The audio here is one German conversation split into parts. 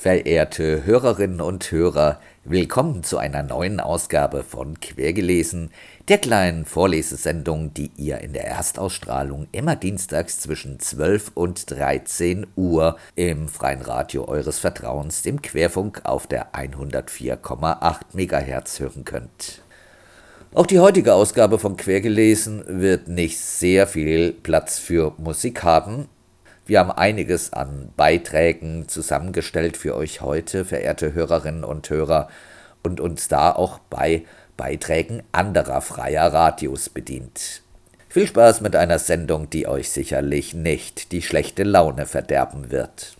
Verehrte Hörerinnen und Hörer, willkommen zu einer neuen Ausgabe von Quergelesen, der kleinen Vorlesesendung, die ihr in der Erstausstrahlung immer dienstags zwischen 12 und 13 Uhr im freien Radio eures Vertrauens, dem Querfunk auf der 104,8 MHz hören könnt. Auch die heutige Ausgabe von Quergelesen wird nicht sehr viel Platz für Musik haben, wir haben einiges an Beiträgen zusammengestellt für euch heute, verehrte Hörerinnen und Hörer, und uns da auch bei Beiträgen anderer freier Radios bedient. Viel Spaß mit einer Sendung, die euch sicherlich nicht die schlechte Laune verderben wird.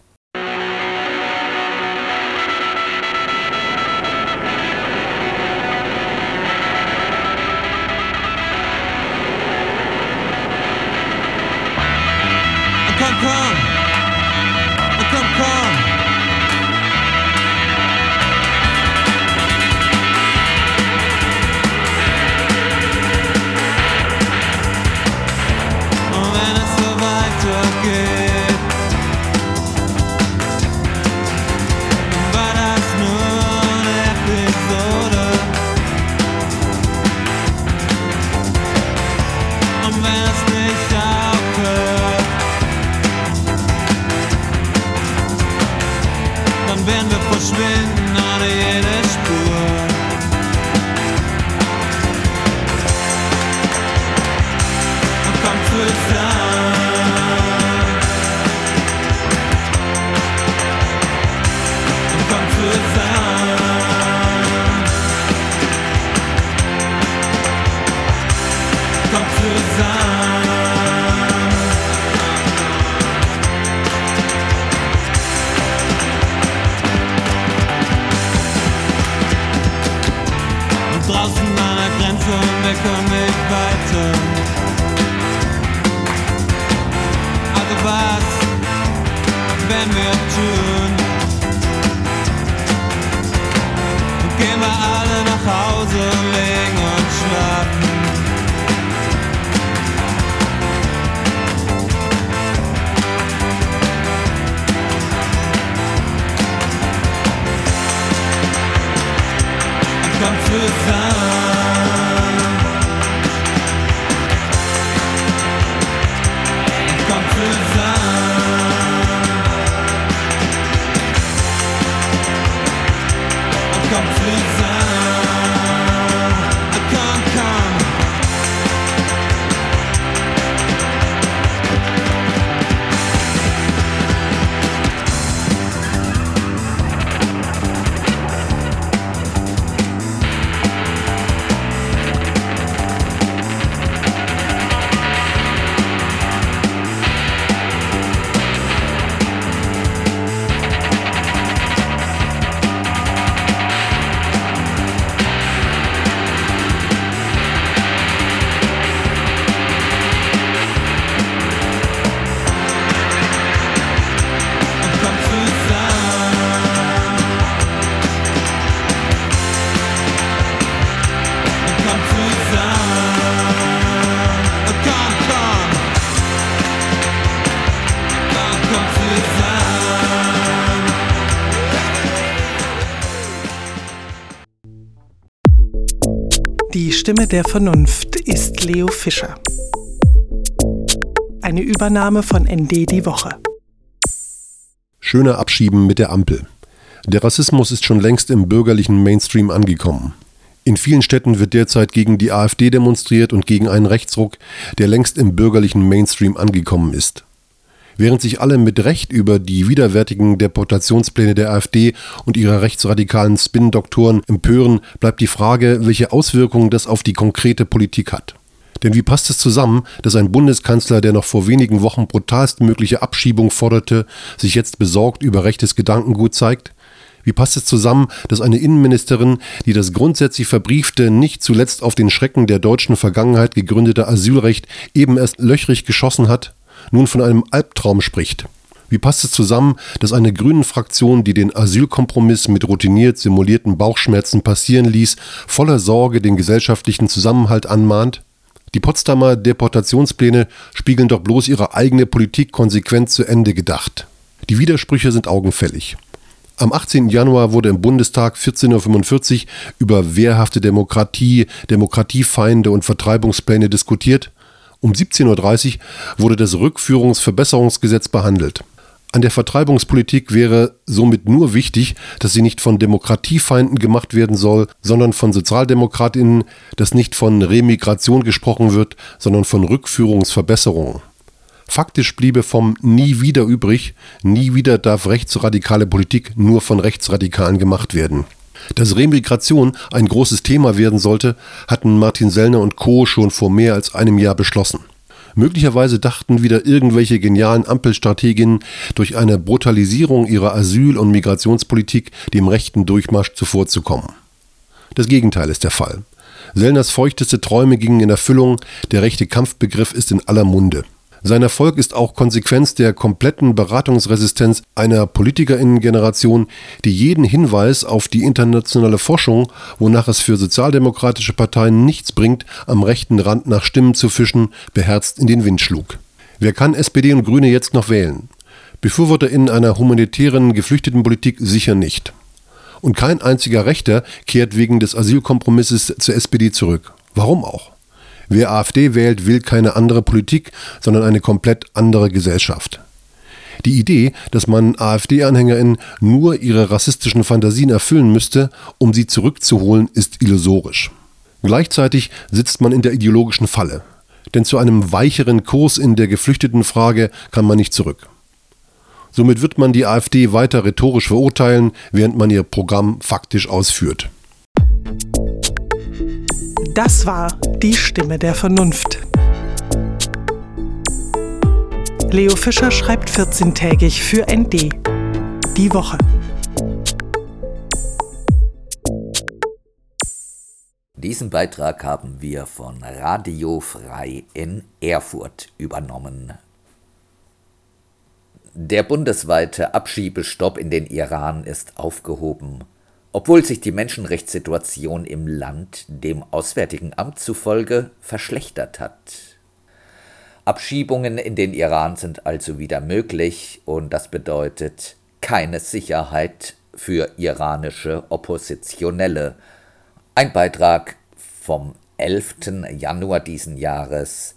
Stimme der Vernunft ist Leo Fischer. Eine Übernahme von ND die Woche. Schöner Abschieben mit der Ampel. Der Rassismus ist schon längst im bürgerlichen Mainstream angekommen. In vielen Städten wird derzeit gegen die AfD demonstriert und gegen einen Rechtsruck, der längst im bürgerlichen Mainstream angekommen ist. Während sich alle mit Recht über die widerwärtigen Deportationspläne der AfD und ihrer rechtsradikalen Spin-Doktoren empören, bleibt die Frage, welche Auswirkungen das auf die konkrete Politik hat. Denn wie passt es zusammen, dass ein Bundeskanzler, der noch vor wenigen Wochen brutalstmögliche Abschiebung forderte, sich jetzt besorgt über rechtes Gedankengut zeigt? Wie passt es zusammen, dass eine Innenministerin, die das grundsätzlich verbriefte, nicht zuletzt auf den Schrecken der deutschen Vergangenheit gegründete Asylrecht eben erst löchrig geschossen hat, nun von einem Albtraum spricht? Wie passt es zusammen, dass eine Grünen-Fraktion, die den Asylkompromiss mit routiniert simulierten Bauchschmerzen passieren ließ, voller Sorge den gesellschaftlichen Zusammenhalt anmahnt? Die Potsdamer Deportationspläne spiegeln doch bloß ihre eigene Politik konsequent zu Ende gedacht. Die Widersprüche sind augenfällig. Am 18. Januar wurde im Bundestag 14.45 Uhr über wehrhafte Demokratie, Demokratiefeinde und Vertreibungspläne diskutiert. Um 17.30 Uhr wurde das Rückführungsverbesserungsgesetz behandelt. An der Vertreibungspolitik wäre somit nur wichtig, dass sie nicht von Demokratiefeinden gemacht werden soll, sondern von Sozialdemokratinnen, dass nicht von Remigration gesprochen wird, sondern von Rückführungsverbesserungen. Faktisch bliebe vom Nie wieder übrig, nie wieder darf rechtsradikale Politik nur von Rechtsradikalen gemacht werden. Dass Remigration ein großes Thema werden sollte, hatten Martin Sellner und Co. schon vor mehr als einem Jahr beschlossen. Möglicherweise dachten wieder irgendwelche genialen Ampelstrateginnen durch eine Brutalisierung ihrer Asyl- und Migrationspolitik dem rechten Durchmarsch zuvorzukommen. Das Gegenteil ist der Fall. Sellners feuchteste Träume gingen in Erfüllung, der rechte Kampfbegriff ist in aller Munde. Sein Erfolg ist auch Konsequenz der kompletten Beratungsresistenz einer Politikerinnengeneration, die jeden Hinweis auf die internationale Forschung, wonach es für sozialdemokratische Parteien nichts bringt, am rechten Rand nach Stimmen zu fischen, beherzt in den Wind schlug. Wer kann SPD und Grüne jetzt noch wählen? BefürworterInnen einer humanitären Geflüchtetenpolitik sicher nicht. Und kein einziger Rechter kehrt wegen des Asylkompromisses zur SPD zurück. Warum auch? Wer AfD wählt, will keine andere Politik, sondern eine komplett andere Gesellschaft. Die Idee, dass man AfD-AnhängerInnen nur ihre rassistischen Fantasien erfüllen müsste, um sie zurückzuholen, ist illusorisch. Gleichzeitig sitzt man in der ideologischen Falle. Denn zu einem weicheren Kurs in der Geflüchtetenfrage kann man nicht zurück. Somit wird man die AfD weiter rhetorisch verurteilen, während man ihr Programm faktisch ausführt. Das war die Stimme der Vernunft. Leo Fischer schreibt 14-tägig für ND. Die Woche. Diesen Beitrag haben wir von Radio Frei in Erfurt übernommen. Der bundesweite Abschiebestopp in den Iran ist aufgehoben obwohl sich die Menschenrechtssituation im Land dem Auswärtigen Amt zufolge verschlechtert hat. Abschiebungen in den Iran sind also wieder möglich und das bedeutet keine Sicherheit für iranische Oppositionelle. Ein Beitrag vom 11. Januar diesen Jahres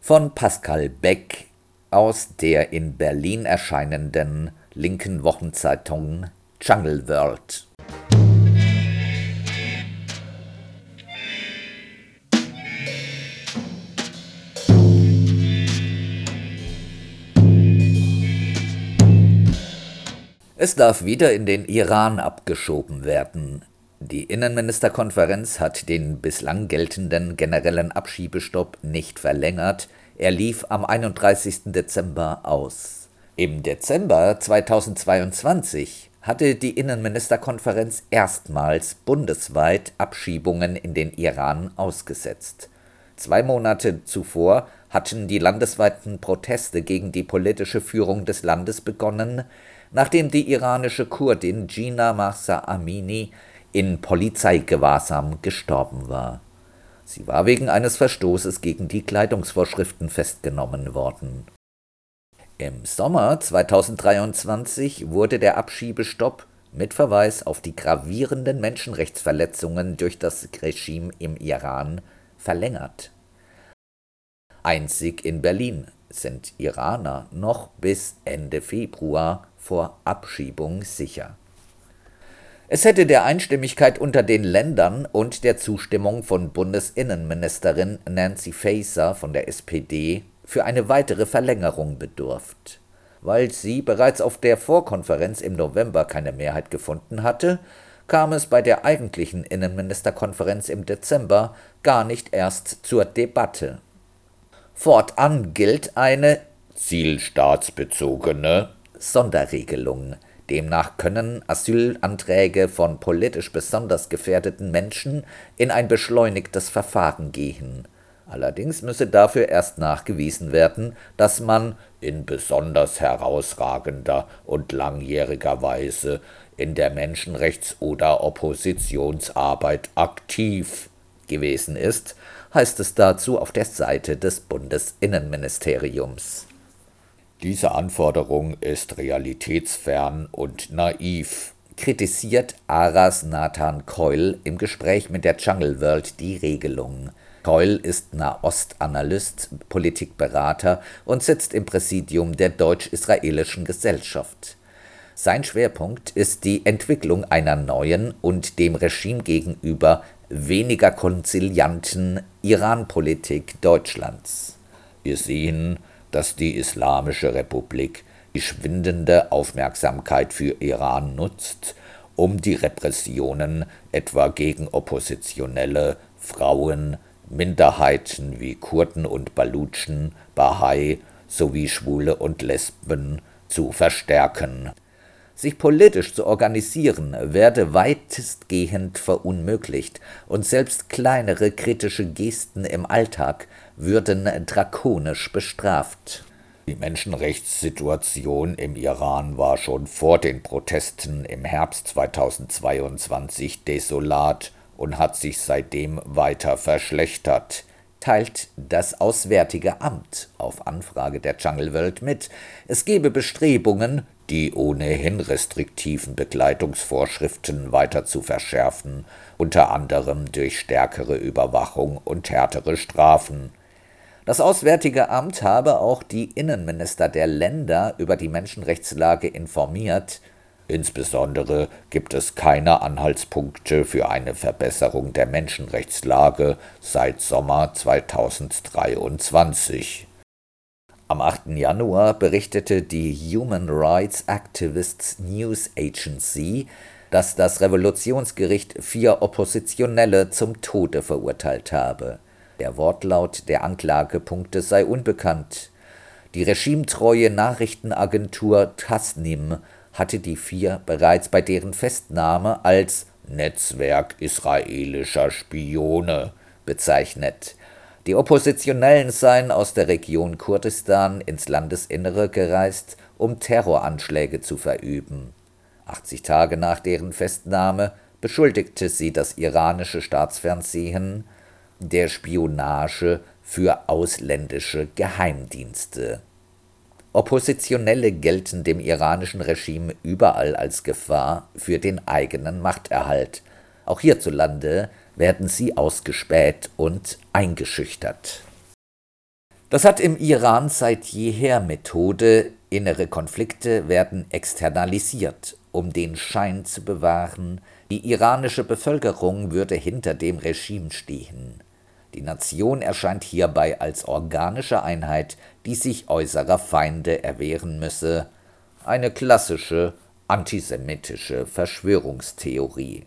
von Pascal Beck aus der in Berlin erscheinenden linken Wochenzeitung Jungle World. Es darf wieder in den Iran abgeschoben werden. Die Innenministerkonferenz hat den bislang geltenden generellen Abschiebestopp nicht verlängert, er lief am 31. Dezember aus. Im Dezember 2022 hatte die Innenministerkonferenz erstmals bundesweit Abschiebungen in den Iran ausgesetzt. Zwei Monate zuvor hatten die landesweiten Proteste gegen die politische Führung des Landes begonnen, nachdem die iranische Kurdin Gina Mahsa Amini in Polizeigewahrsam gestorben war. Sie war wegen eines Verstoßes gegen die Kleidungsvorschriften festgenommen worden. Im Sommer 2023 wurde der Abschiebestopp mit Verweis auf die gravierenden Menschenrechtsverletzungen durch das Regime im Iran verlängert. Einzig in Berlin sind Iraner noch bis Ende Februar vor Abschiebung sicher. Es hätte der Einstimmigkeit unter den Ländern und der Zustimmung von Bundesinnenministerin Nancy Faeser von der SPD für eine weitere Verlängerung bedurft. Weil sie bereits auf der Vorkonferenz im November keine Mehrheit gefunden hatte, kam es bei der eigentlichen Innenministerkonferenz im Dezember gar nicht erst zur Debatte. Fortan gilt eine zielstaatsbezogene Sonderregelung. Demnach können Asylanträge von politisch besonders gefährdeten Menschen in ein beschleunigtes Verfahren gehen. Allerdings müsse dafür erst nachgewiesen werden, dass man in besonders herausragender und langjähriger Weise in der Menschenrechts- oder Oppositionsarbeit aktiv gewesen ist, heißt es dazu auf der Seite des Bundesinnenministeriums. Diese Anforderung ist realitätsfern und naiv, kritisiert Aras Nathan Keul im Gespräch mit der Jungle World die Regelung. Keul ist Nahostanalyst, Politikberater und sitzt im Präsidium der Deutsch-Israelischen Gesellschaft. Sein Schwerpunkt ist die Entwicklung einer neuen und dem Regime gegenüber weniger konzilianten Iran-Politik Deutschlands. Wir sehen, dass die Islamische Republik die schwindende Aufmerksamkeit für Iran nutzt, um die Repressionen etwa gegen Oppositionelle, Frauen, Minderheiten wie Kurden und Balutschen, Bahai sowie Schwule und Lesben zu verstärken. Sich politisch zu organisieren werde weitestgehend verunmöglicht, und selbst kleinere kritische Gesten im Alltag würden drakonisch bestraft. Die Menschenrechtssituation im Iran war schon vor den Protesten im Herbst 2022 desolat und hat sich seitdem weiter verschlechtert, teilt das Auswärtige Amt auf Anfrage der Jungle World mit, es gebe Bestrebungen, die ohnehin restriktiven Begleitungsvorschriften weiter zu verschärfen, unter anderem durch stärkere Überwachung und härtere Strafen. Das Auswärtige Amt habe auch die Innenminister der Länder über die Menschenrechtslage informiert Insbesondere gibt es keine Anhaltspunkte für eine Verbesserung der Menschenrechtslage seit Sommer 2023. Am 8. Januar berichtete die Human Rights Activists News Agency, dass das Revolutionsgericht vier Oppositionelle zum Tode verurteilt habe. Der Wortlaut der Anklagepunkte sei unbekannt. Die regimetreue Nachrichtenagentur Tasnim hatte die vier bereits bei deren Festnahme als Netzwerk israelischer Spione bezeichnet. Die Oppositionellen seien aus der Region Kurdistan ins Landesinnere gereist, um Terroranschläge zu verüben. 80 Tage nach deren Festnahme beschuldigte sie das iranische Staatsfernsehen der Spionage für ausländische Geheimdienste. Oppositionelle gelten dem iranischen Regime überall als Gefahr für den eigenen Machterhalt. Auch hierzulande werden sie ausgespäht und eingeschüchtert. Das hat im Iran seit jeher Methode, innere Konflikte werden externalisiert, um den Schein zu bewahren, die iranische Bevölkerung würde hinter dem Regime stehen. Die Nation erscheint hierbei als organische Einheit, die sich äußerer Feinde erwehren müsse, eine klassische antisemitische Verschwörungstheorie.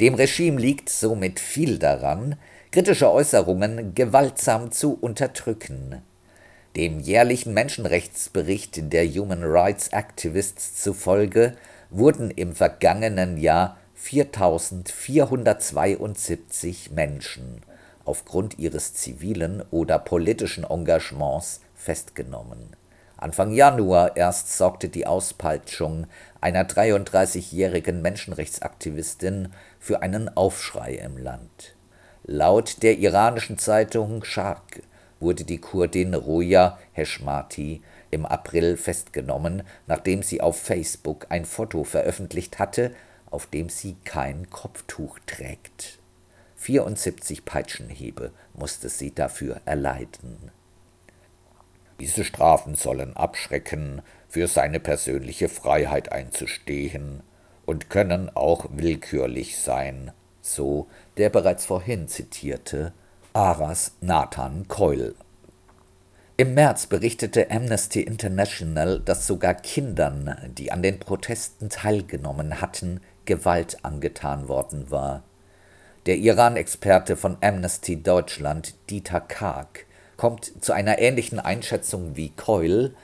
Dem Regime liegt somit viel daran, kritische Äußerungen gewaltsam zu unterdrücken. Dem jährlichen Menschenrechtsbericht der Human Rights Activists zufolge wurden im vergangenen Jahr 4472 Menschen aufgrund ihres zivilen oder politischen Engagements festgenommen. Anfang Januar erst sorgte die Auspeitschung einer 33-jährigen Menschenrechtsaktivistin für einen Aufschrei im Land. Laut der iranischen Zeitung Sharq wurde die Kurdin Roja Heshmati im April festgenommen, nachdem sie auf Facebook ein Foto veröffentlicht hatte, auf dem sie kein Kopftuch trägt. 74 Peitschenhiebe musste sie dafür erleiden. Diese Strafen sollen abschrecken, für seine persönliche Freiheit einzustehen und können auch willkürlich sein, so der bereits vorhin zitierte Aras Nathan Keul. Im März berichtete Amnesty International, dass sogar Kindern, die an den Protesten teilgenommen hatten, Gewalt angetan worden war. Der Iran-Experte von Amnesty Deutschland, Dieter Karg, kommt zu einer ähnlichen Einschätzung wie Keul.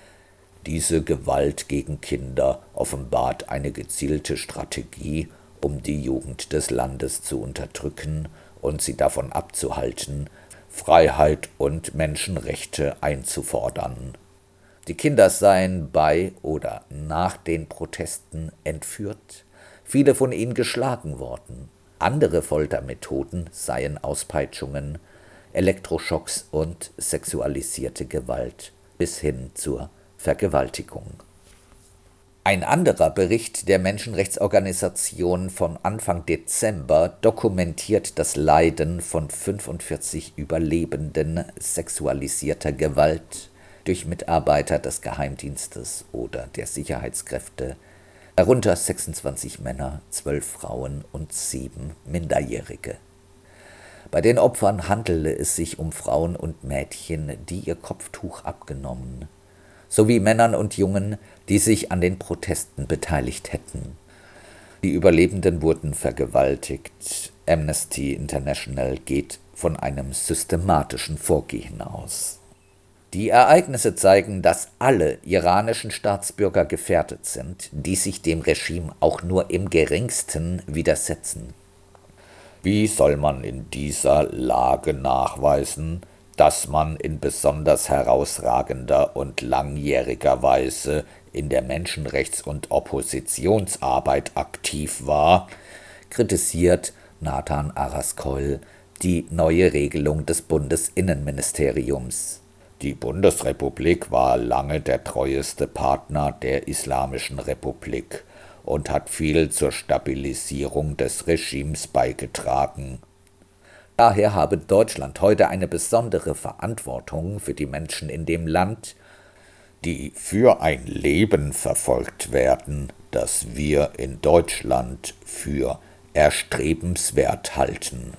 Diese Gewalt gegen Kinder offenbart eine gezielte Strategie, um die Jugend des Landes zu unterdrücken und sie davon abzuhalten, Freiheit und Menschenrechte einzufordern. Die Kinder seien bei oder nach den Protesten entführt, viele von ihnen geschlagen worden. Andere Foltermethoden seien Auspeitschungen, Elektroschocks und sexualisierte Gewalt bis hin zur Vergewaltigung. Ein anderer Bericht der Menschenrechtsorganisation von Anfang Dezember dokumentiert das Leiden von 45 Überlebenden sexualisierter Gewalt durch Mitarbeiter des Geheimdienstes oder der Sicherheitskräfte, darunter 26 Männer, 12 Frauen und 7 Minderjährige. Bei den Opfern handele es sich um Frauen und Mädchen, die ihr Kopftuch abgenommen, sowie Männern und Jungen, die sich an den Protesten beteiligt hätten. Die Überlebenden wurden vergewaltigt. Amnesty International geht von einem systematischen Vorgehen aus. Die Ereignisse zeigen, dass alle iranischen Staatsbürger gefährdet sind, die sich dem Regime auch nur im geringsten widersetzen. Wie soll man in dieser Lage nachweisen, dass man in besonders herausragender und langjähriger Weise in der Menschenrechts- und Oppositionsarbeit aktiv war, kritisiert Nathan Araskol die neue Regelung des Bundesinnenministeriums. Die Bundesrepublik war lange der treueste Partner der Islamischen Republik und hat viel zur Stabilisierung des Regimes beigetragen. Daher habe Deutschland heute eine besondere Verantwortung für die Menschen in dem Land, die für ein Leben verfolgt werden, das wir in Deutschland für erstrebenswert halten.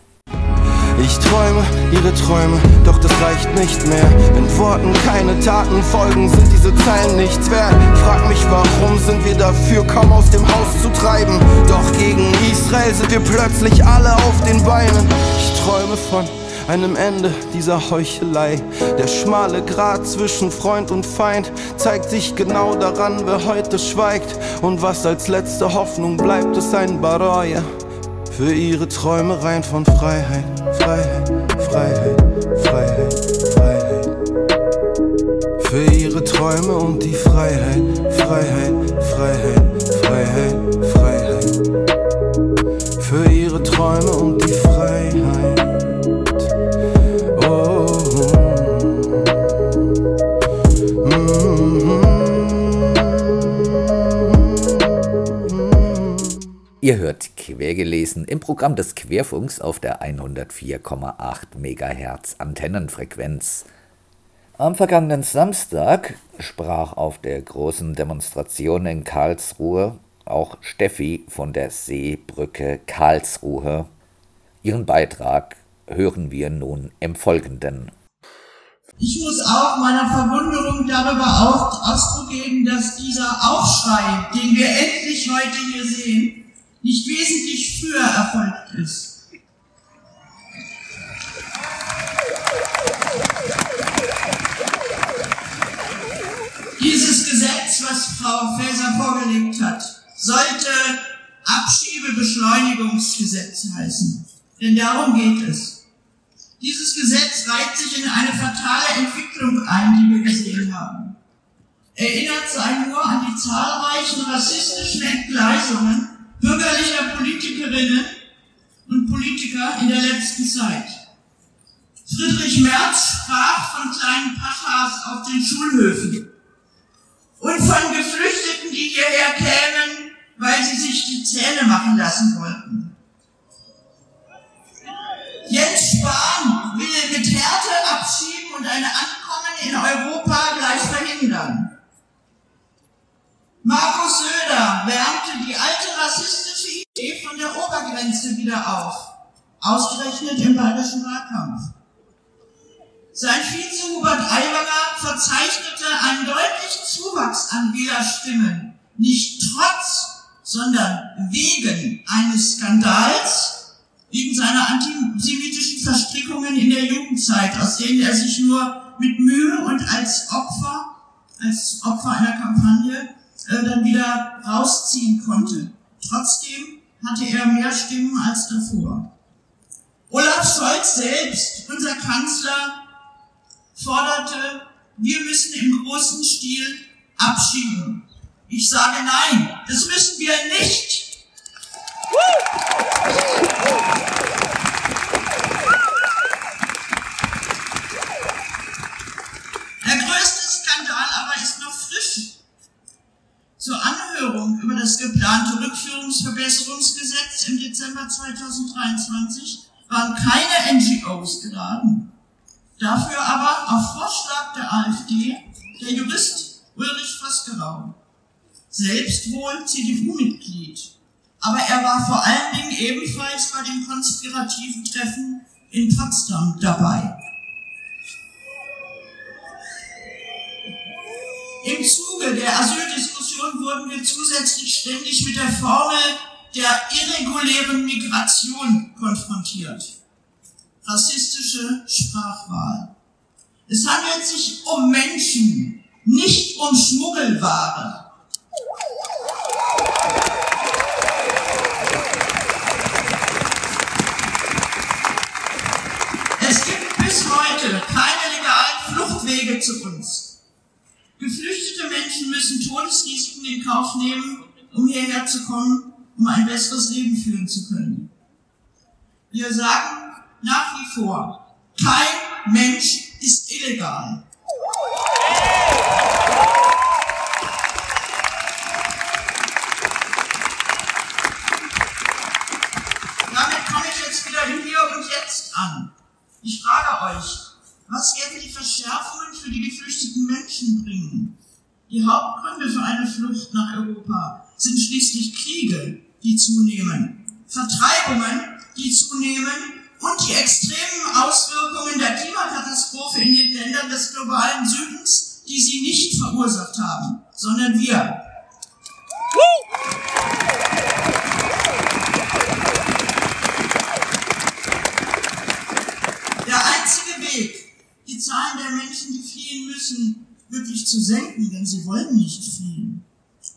Ich träume ihre Träume, doch das reicht nicht mehr. Wenn Worten keine Taten folgen, sind diese Zeilen nichts wert. Frag mich, warum sind wir dafür, kaum aus dem Haus zu treiben? Doch gegen Israel sind wir plötzlich alle auf den Beinen. Ich träume von einem Ende dieser Heuchelei. Der schmale Grat zwischen Freund und Feind zeigt sich genau daran, wer heute schweigt. Und was als letzte Hoffnung bleibt, ist ein Baroya für ihre Träumereien von Freiheit, Freiheit, Freiheit, Freiheit, Freiheit. Für ihre Träume und die Freiheit, Freiheit, Freiheit, Freiheit, Freiheit. Für ihre Träume und die Freiheit. Ihr hört Quergelesen im Programm des Querfunks auf der 104,8 MHz Antennenfrequenz. Am vergangenen Samstag sprach auf der großen Demonstration in Karlsruhe auch Steffi von der Seebrücke Karlsruhe. Ihren Beitrag hören wir nun im Folgenden. Ich muss auch meiner Verwunderung darüber Ausdruck geben, dass dieser Aufschrei, den wir endlich heute hier sehen, nicht wesentlich früher erfolgt ist. Dieses Gesetz, was Frau Faeser vorgelegt hat, sollte Abschiebebeschleunigungsgesetz heißen. Denn darum geht es. Dieses Gesetz reiht sich in eine fatale Entwicklung ein, die wir gesehen haben. Erinnert sei nur an die zahlreichen rassistischen Entgleisungen, bürgerlicher Politikerinnen und Politiker in der letzten Zeit. Friedrich Merz sprach von kleinen Pachas auf den Schulhöfen und von Geflüchteten, die hierher kämen, weil sie sich die Zähne machen lassen wollten. Jens Spahn will mit Härte abschieben und ein Ankommen in Europa gleich verhindern. Markus Söder wärmte die alte rassistische Idee von der Obergrenze wieder auf, ausgerechnet im bayerischen Wahlkampf. Sein Vize Hubert Aiwanger verzeichnete einen deutlichen Zuwachs an Wählerstimmen, nicht trotz, sondern wegen eines Skandals, wegen seiner antisemitischen Verstrickungen in der Jugendzeit, aus denen er sich nur mit Mühe und als Opfer, als Opfer einer Kampagne äh, dann wieder rausziehen konnte. Trotzdem hatte er mehr Stimmen als davor. Olaf Scholz selbst, unser Kanzler, forderte, wir müssen im großen Stil abschieben. Ich sage nein, das müssen wir nicht. Der größte Skandal aber ist noch frisch. Zur Anhörung über das geplante Rückführungsverbesserungsgesetz im Dezember 2023 waren keine NGOs geladen. Dafür aber auf Vorschlag der AfD der Jurist Ulrich Vosgerau, selbst wohl CDU-Mitglied, aber er war vor allen Dingen ebenfalls bei dem konspirativen Treffen in Potsdam dabei. Im Zuge der Asyldiskussion wurden wir zusätzlich ständig mit der Formel der irregulären Migration konfrontiert. Rassistische Sprachwahl. Es handelt sich um Menschen, nicht um Schmuggelware. Es gibt bis heute keine legalen Fluchtwege zu uns. Geflüchtete Menschen müssen Todesrisiken in Kauf nehmen, um hierher zu kommen, um ein besseres Leben führen zu können. Wir sagen nach wie vor, kein Mensch ist illegal. Damit komme ich jetzt wieder hier und jetzt an. Ich frage euch, was werden die Verschärfungen für die geflüchteten Menschen bringen? Die Hauptgründe für eine Flucht nach Europa sind schließlich Kriege, die zunehmen, Vertreibungen, die zunehmen und die extremen Auswirkungen der Klimakatastrophe in den Ländern des globalen Südens, die sie nicht verursacht haben, sondern wir. Der einzige Weg, die Zahlen der Menschen, die fliehen müssen, wirklich zu senken, denn sie wollen nicht fliehen,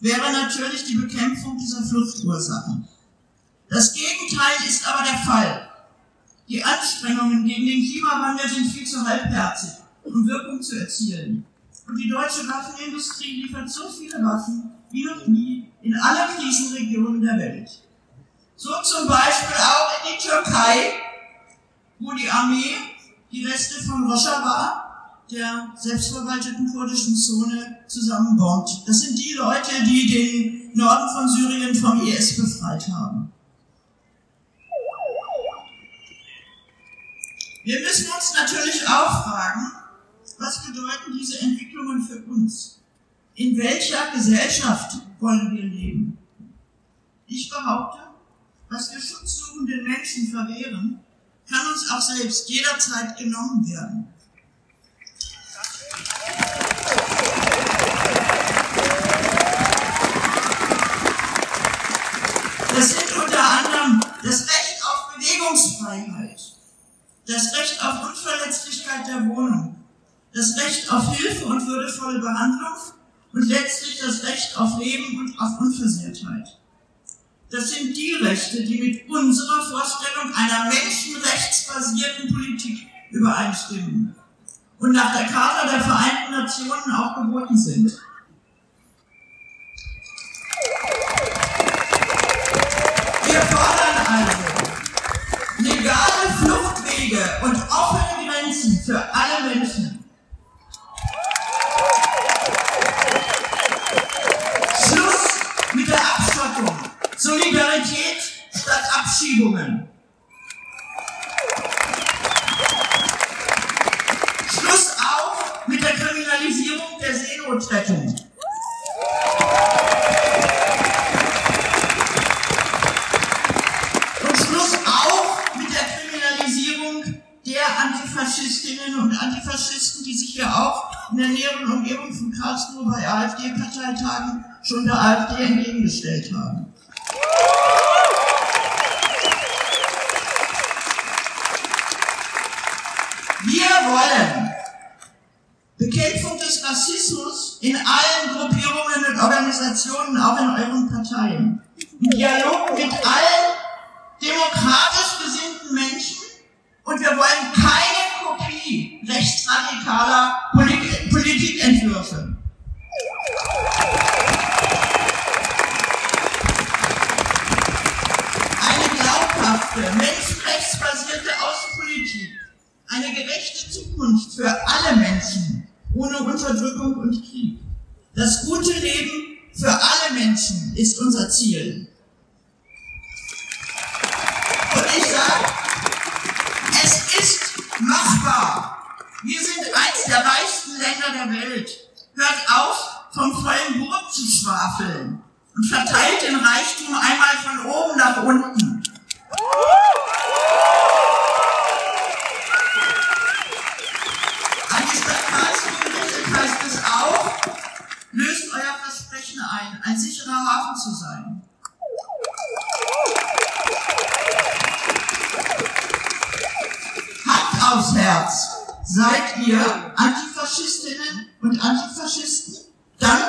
wäre natürlich die Bekämpfung dieser Fluchtursachen. Das Gegenteil ist aber der Fall. Die Anstrengungen gegen den Klimawandel sind viel zu halbherzig, um Wirkung zu erzielen. Und die deutsche Waffenindustrie liefert so viele Waffen wie noch nie in alle Krisenregionen der Welt. So zum Beispiel auch in die Türkei, wo die Armee die Reste von Rojava, der selbstverwalteten kurdischen Zone, zusammenbombt. Das sind die Leute, die den Norden von Syrien vom IS befreit haben. Wir müssen uns natürlich auch fragen, was bedeuten diese Entwicklungen für uns? In welcher Gesellschaft wollen wir leben? Ich behaupte, was wir schutzsuchenden Menschen verwehren, kann uns auch selbst jederzeit genommen werden. Das sind unter anderem das Recht auf Bewegungsfreiheit, das Recht auf Unverletzlichkeit der Wohnung, das Recht auf Hilfe und würdevolle Behandlung und letztlich das Recht auf Leben und auf Unversehrtheit. Das sind die Rechte, die mit unserer Vorstellung einer menschenrechtsbasierten Politik übereinstimmen und nach der Charta der Vereinten Nationen auch geboten sind. Wir fordern um, zu sein. Hand aufs Herz. Seid ihr Antifaschistinnen und Antifaschisten? Dann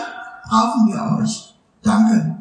brauchen wir euch. Danke.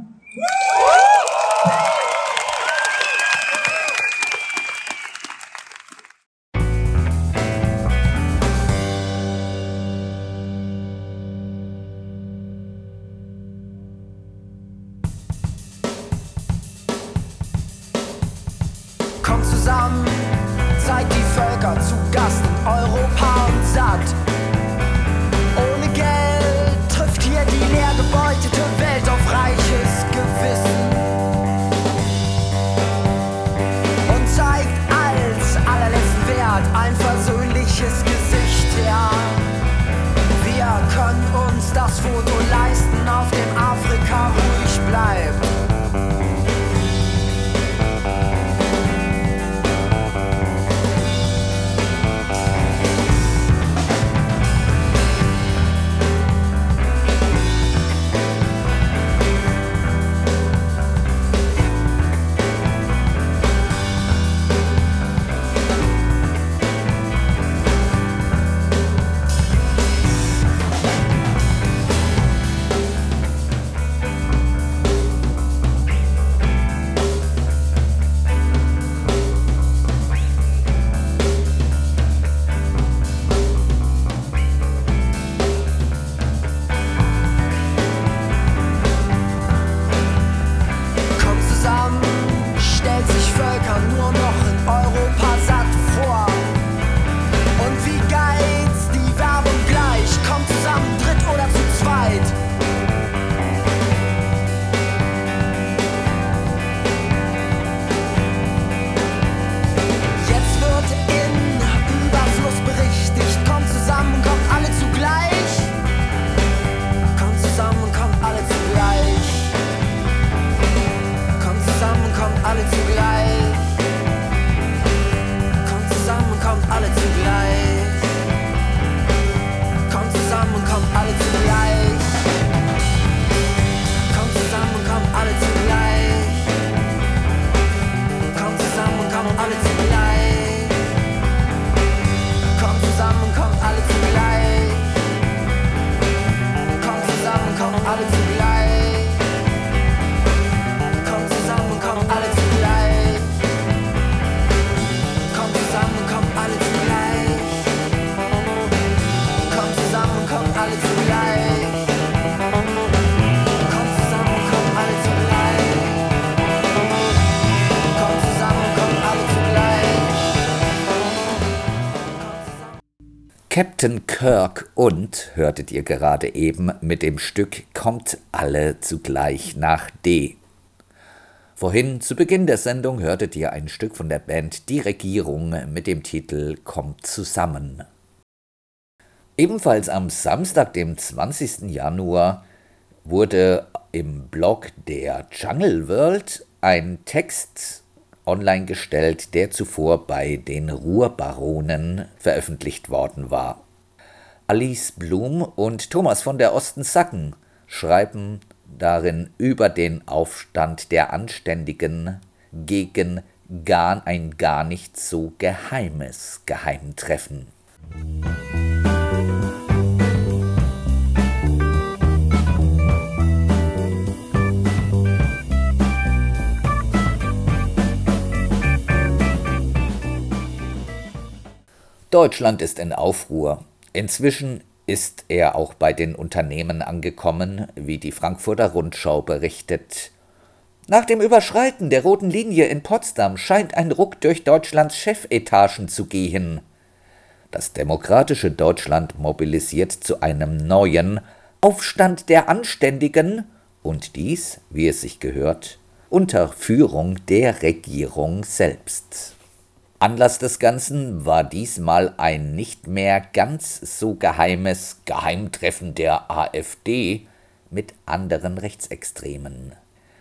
Kirk und, hörtet ihr gerade eben, mit dem Stück Kommt alle zugleich nach D. Vorhin zu Beginn der Sendung hörtet ihr ein Stück von der Band Die Regierung mit dem Titel Kommt zusammen. Ebenfalls am Samstag, dem 20. Januar, wurde im Blog der Jungle World ein Text online gestellt, der zuvor bei den Ruhrbaronen veröffentlicht worden war. Alice Blum und Thomas von der Osten Sacken schreiben darin über den Aufstand der Anständigen gegen gar ein gar nicht so geheimes Geheimtreffen. Deutschland ist in Aufruhr. Inzwischen ist er auch bei den Unternehmen angekommen, wie die Frankfurter Rundschau berichtet. Nach dem Überschreiten der roten Linie in Potsdam scheint ein Ruck durch Deutschlands Chefetagen zu gehen. Das demokratische Deutschland mobilisiert zu einem neuen Aufstand der Anständigen und dies, wie es sich gehört, unter Führung der Regierung selbst. Anlass des Ganzen war diesmal ein nicht mehr ganz so geheimes Geheimtreffen der AfD mit anderen Rechtsextremen.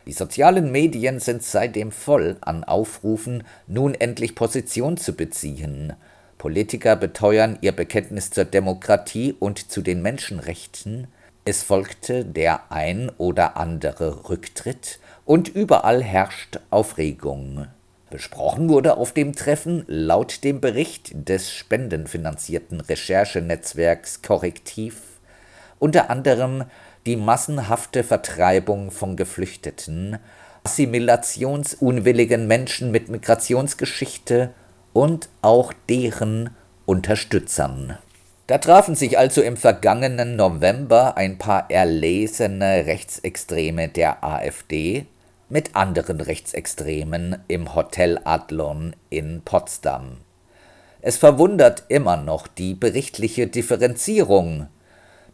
Die sozialen Medien sind seitdem voll an Aufrufen, nun endlich Position zu beziehen. Politiker beteuern ihr Bekenntnis zur Demokratie und zu den Menschenrechten. Es folgte der ein oder andere Rücktritt und überall herrscht Aufregung. Besprochen wurde auf dem Treffen laut dem Bericht des spendenfinanzierten Recherchenetzwerks Korrektiv unter anderem die massenhafte Vertreibung von Geflüchteten, assimilationsunwilligen Menschen mit Migrationsgeschichte und auch deren Unterstützern. Da trafen sich also im vergangenen November ein paar erlesene Rechtsextreme der AfD mit anderen Rechtsextremen im Hotel Adlon in Potsdam. Es verwundert immer noch die berichtliche Differenzierung.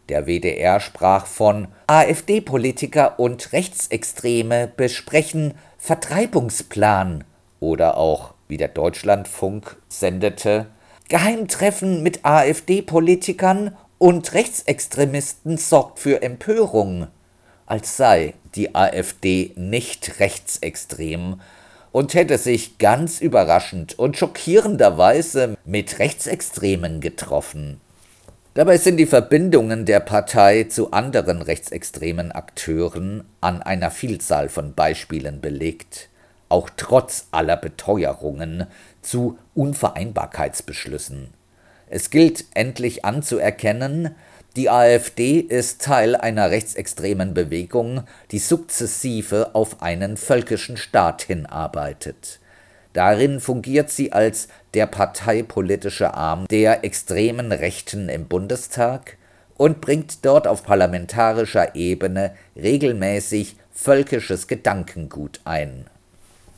Der WDR sprach von AfD-Politiker und Rechtsextreme besprechen Vertreibungsplan oder auch, wie der Deutschlandfunk sendete, Geheimtreffen mit AfD-Politikern und Rechtsextremisten sorgt für Empörung als sei die AfD nicht rechtsextrem und hätte sich ganz überraschend und schockierenderweise mit Rechtsextremen getroffen. Dabei sind die Verbindungen der Partei zu anderen rechtsextremen Akteuren an einer Vielzahl von Beispielen belegt, auch trotz aller Beteuerungen zu Unvereinbarkeitsbeschlüssen. Es gilt endlich anzuerkennen, die AfD ist Teil einer rechtsextremen Bewegung, die sukzessive auf einen völkischen Staat hinarbeitet. Darin fungiert sie als der parteipolitische Arm der extremen Rechten im Bundestag und bringt dort auf parlamentarischer Ebene regelmäßig völkisches Gedankengut ein.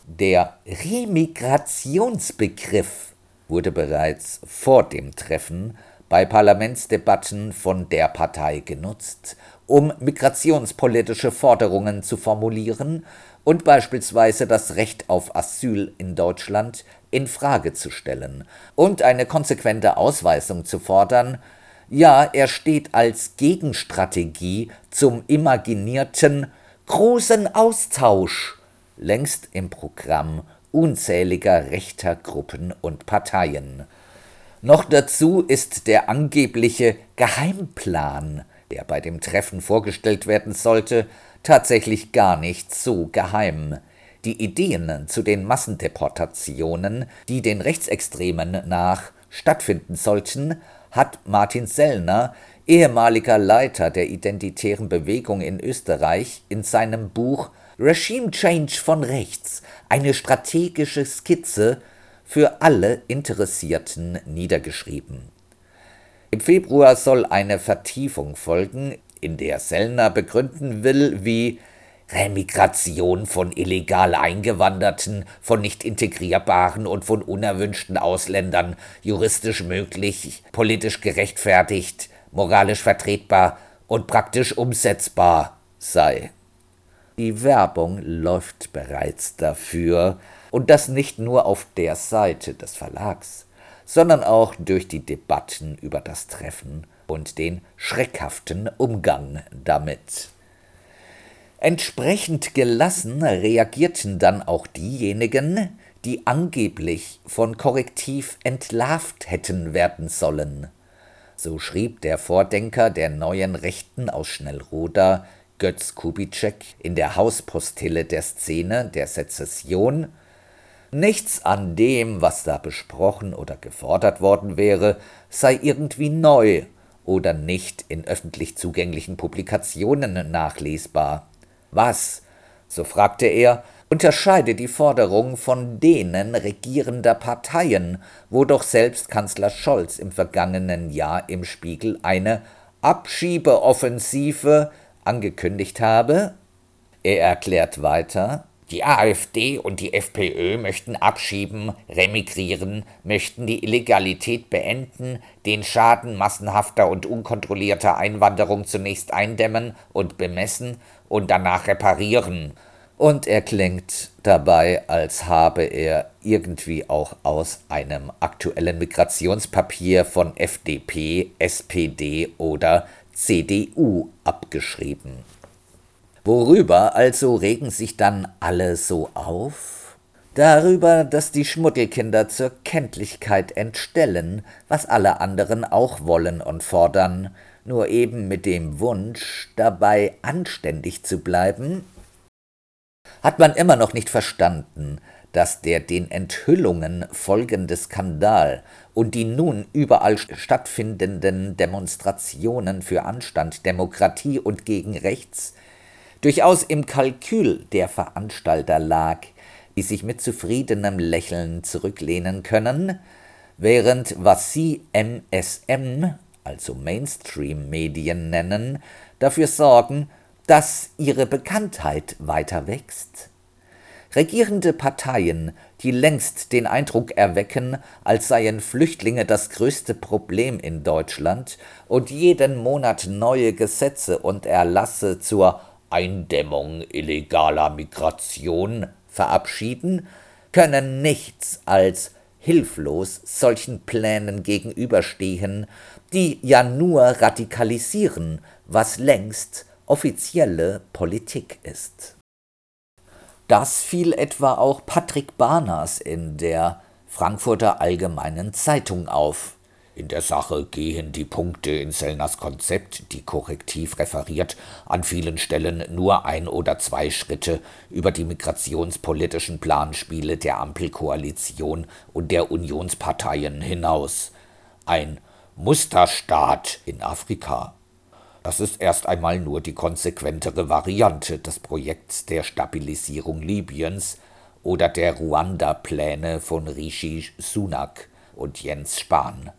Der Remigrationsbegriff wurde bereits vor dem Treffen bei Parlamentsdebatten von der Partei genutzt, um migrationspolitische Forderungen zu formulieren und beispielsweise das Recht auf Asyl in Deutschland in Frage zu stellen und eine konsequente Ausweisung zu fordern, ja, er steht als Gegenstrategie zum imaginierten großen Austausch längst im Programm unzähliger rechter Gruppen und Parteien. Noch dazu ist der angebliche Geheimplan, der bei dem Treffen vorgestellt werden sollte, tatsächlich gar nicht so geheim. Die Ideen zu den Massendeportationen, die den Rechtsextremen nach stattfinden sollten, hat Martin Sellner, ehemaliger Leiter der identitären Bewegung in Österreich, in seinem Buch Regime Change von Rechts, eine strategische Skizze für alle Interessierten niedergeschrieben. Im Februar soll eine Vertiefung folgen, in der Sellner begründen will, wie Remigration von illegal Eingewanderten, von nicht integrierbaren und von unerwünschten Ausländern juristisch möglich, politisch gerechtfertigt, moralisch vertretbar und praktisch umsetzbar sei. Die Werbung läuft bereits dafür, und das nicht nur auf der Seite des Verlags, sondern auch durch die Debatten über das Treffen und den schreckhaften Umgang damit. Entsprechend gelassen reagierten dann auch diejenigen, die angeblich von Korrektiv entlarvt hätten werden sollen. So schrieb der Vordenker der neuen Rechten aus Schnellroda, Götz Kubitschek, in der Hauspostille der Szene der Sezession Nichts an dem, was da besprochen oder gefordert worden wäre, sei irgendwie neu oder nicht in öffentlich zugänglichen Publikationen nachlesbar. Was, so fragte er, unterscheide die Forderung von denen regierender Parteien, wo doch selbst Kanzler Scholz im vergangenen Jahr im Spiegel eine Abschiebeoffensive angekündigt habe? Er erklärt weiter, die AfD und die FPÖ möchten abschieben, remigrieren, möchten die Illegalität beenden, den Schaden massenhafter und unkontrollierter Einwanderung zunächst eindämmen und bemessen und danach reparieren. Und er klingt dabei, als habe er irgendwie auch aus einem aktuellen Migrationspapier von FDP, SPD oder CDU abgeschrieben. Worüber also regen sich dann alle so auf? Darüber, dass die Schmuddelkinder zur Kenntlichkeit entstellen, was alle anderen auch wollen und fordern, nur eben mit dem Wunsch, dabei anständig zu bleiben? Hat man immer noch nicht verstanden, dass der den Enthüllungen folgende Skandal und die nun überall stattfindenden Demonstrationen für Anstand, Demokratie und gegen Rechts durchaus im Kalkül der Veranstalter lag, die sich mit zufriedenem Lächeln zurücklehnen können, während was sie MSM, also Mainstream-Medien nennen, dafür sorgen, dass ihre Bekanntheit weiter wächst. Regierende Parteien, die längst den Eindruck erwecken, als seien Flüchtlinge das größte Problem in Deutschland und jeden Monat neue Gesetze und Erlasse zur Eindämmung illegaler Migration verabschieden, können nichts als hilflos solchen Plänen gegenüberstehen, die ja nur radikalisieren, was längst offizielle Politik ist. Das fiel etwa auch Patrick Barners in der Frankfurter Allgemeinen Zeitung auf, in der Sache gehen die Punkte in Sellners Konzept, die korrektiv referiert, an vielen Stellen nur ein oder zwei Schritte über die migrationspolitischen Planspiele der Ampelkoalition und der Unionsparteien hinaus. Ein Musterstaat in Afrika. Das ist erst einmal nur die konsequentere Variante des Projekts der Stabilisierung Libyens oder der Ruanda-Pläne von Rishi Sunak und Jens Spahn.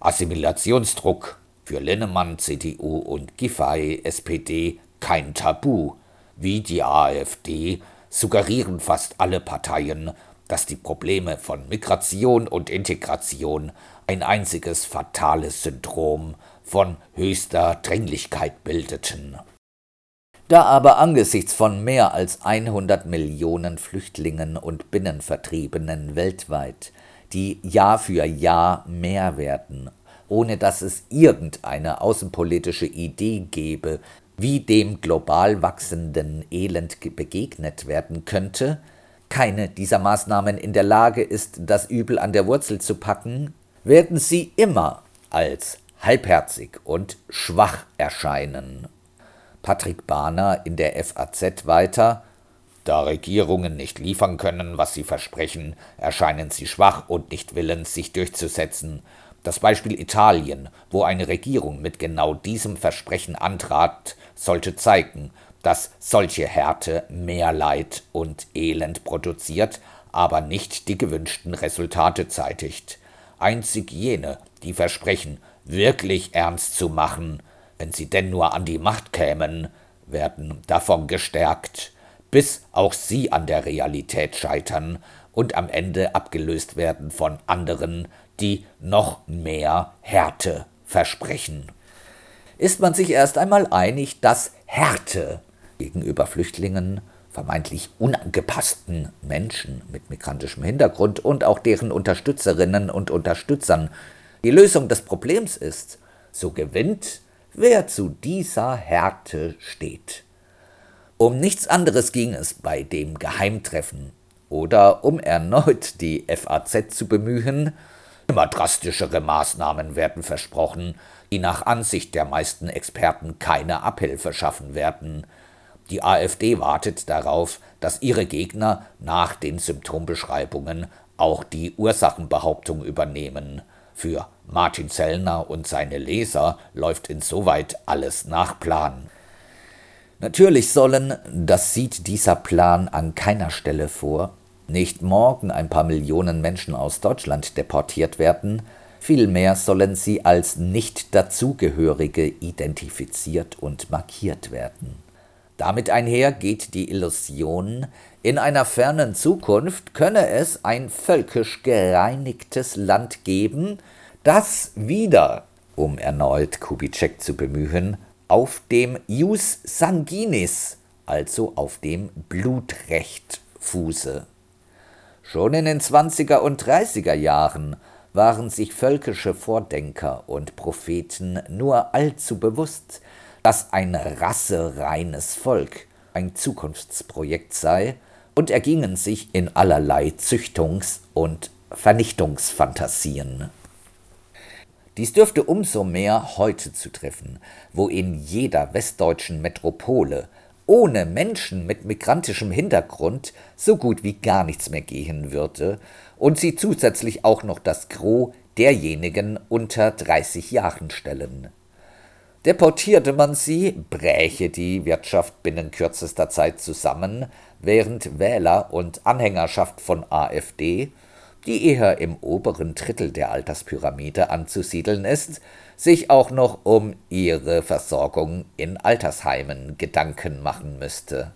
Assimilationsdruck für Linnemann CDU und Giffey SPD kein Tabu. Wie die AfD suggerieren fast alle Parteien, dass die Probleme von Migration und Integration ein einziges fatales Syndrom von höchster Dringlichkeit bildeten. Da aber angesichts von mehr als 100 Millionen Flüchtlingen und Binnenvertriebenen weltweit die Jahr für Jahr mehr werden, ohne dass es irgendeine außenpolitische Idee gäbe, wie dem global wachsenden Elend begegnet werden könnte, keine dieser Maßnahmen in der Lage ist, das Übel an der Wurzel zu packen, werden sie immer als halbherzig und schwach erscheinen. Patrick Bahner in der FAZ weiter da Regierungen nicht liefern können, was sie versprechen, erscheinen sie schwach und nicht willens, sich durchzusetzen. Das Beispiel Italien, wo eine Regierung mit genau diesem Versprechen antrat, sollte zeigen, dass solche Härte mehr Leid und Elend produziert, aber nicht die gewünschten Resultate zeitigt. Einzig jene, die versprechen, wirklich ernst zu machen, wenn sie denn nur an die Macht kämen, werden davon gestärkt bis auch sie an der Realität scheitern und am Ende abgelöst werden von anderen, die noch mehr Härte versprechen. Ist man sich erst einmal einig, dass Härte gegenüber Flüchtlingen, vermeintlich unangepassten Menschen mit migrantischem Hintergrund und auch deren Unterstützerinnen und Unterstützern die Lösung des Problems ist, so gewinnt, wer zu dieser Härte steht. Um nichts anderes ging es bei dem Geheimtreffen. Oder um erneut die FAZ zu bemühen, immer drastischere Maßnahmen werden versprochen, die nach Ansicht der meisten Experten keine Abhilfe schaffen werden. Die AfD wartet darauf, dass ihre Gegner nach den Symptombeschreibungen auch die Ursachenbehauptung übernehmen. Für Martin Zellner und seine Leser läuft insoweit alles nach Plan. Natürlich sollen, das sieht dieser Plan an keiner Stelle vor, nicht morgen ein paar Millionen Menschen aus Deutschland deportiert werden, vielmehr sollen sie als nicht dazugehörige identifiziert und markiert werden. Damit einher geht die Illusion, in einer fernen Zukunft könne es ein völkisch gereinigtes Land geben, das wieder, um erneut Kubitschek zu bemühen, auf dem Jus sanguinis, also auf dem Blutrecht, fuße. Schon in den 20er und 30er Jahren waren sich völkische Vordenker und Propheten nur allzu bewusst, dass ein rassereines Volk ein Zukunftsprojekt sei und ergingen sich in allerlei Züchtungs- und Vernichtungsfantasien. Dies dürfte umso mehr heute zutreffen, wo in jeder westdeutschen Metropole ohne Menschen mit migrantischem Hintergrund so gut wie gar nichts mehr gehen würde und sie zusätzlich auch noch das Gros derjenigen unter 30 Jahren stellen. Deportierte man sie, bräche die Wirtschaft binnen kürzester Zeit zusammen, während Wähler und Anhängerschaft von AfD die eher im oberen Drittel der Alterspyramide anzusiedeln ist, sich auch noch um ihre Versorgung in Altersheimen Gedanken machen müsste.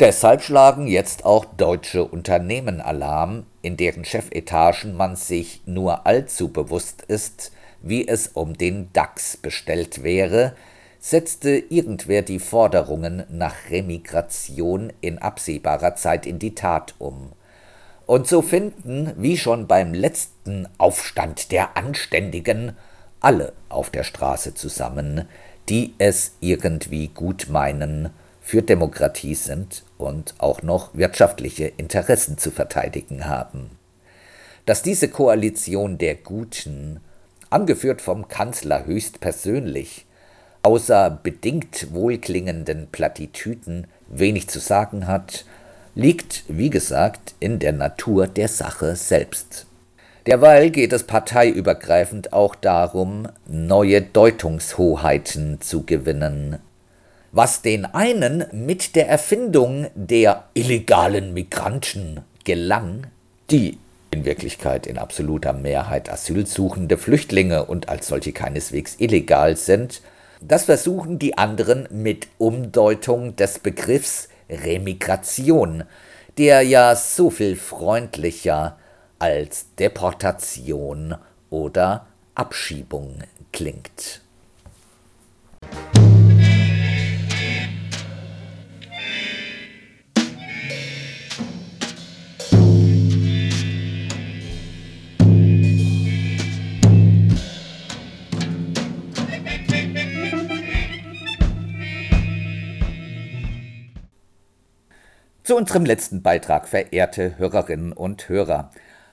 Deshalb schlagen jetzt auch deutsche Unternehmen Alarm, in deren Chefetagen man sich nur allzu bewusst ist, wie es um den DAX bestellt wäre, setzte irgendwer die Forderungen nach Remigration in absehbarer Zeit in die Tat um. Und so finden, wie schon beim letzten Aufstand der Anständigen, alle auf der Straße zusammen, die es irgendwie gut meinen, für Demokratie sind und auch noch wirtschaftliche Interessen zu verteidigen haben. Dass diese Koalition der Guten, angeführt vom Kanzler höchstpersönlich, außer bedingt wohlklingenden Plattitüden wenig zu sagen hat, liegt, wie gesagt, in der Natur der Sache selbst. Derweil geht es parteiübergreifend auch darum, neue Deutungshoheiten zu gewinnen. Was den einen mit der Erfindung der illegalen Migranten gelang, die in Wirklichkeit in absoluter Mehrheit asylsuchende Flüchtlinge und als solche keineswegs illegal sind, das versuchen die anderen mit Umdeutung des Begriffs Remigration, der ja so viel freundlicher als Deportation oder Abschiebung klingt. Zu unserem letzten Beitrag, verehrte Hörerinnen und Hörer.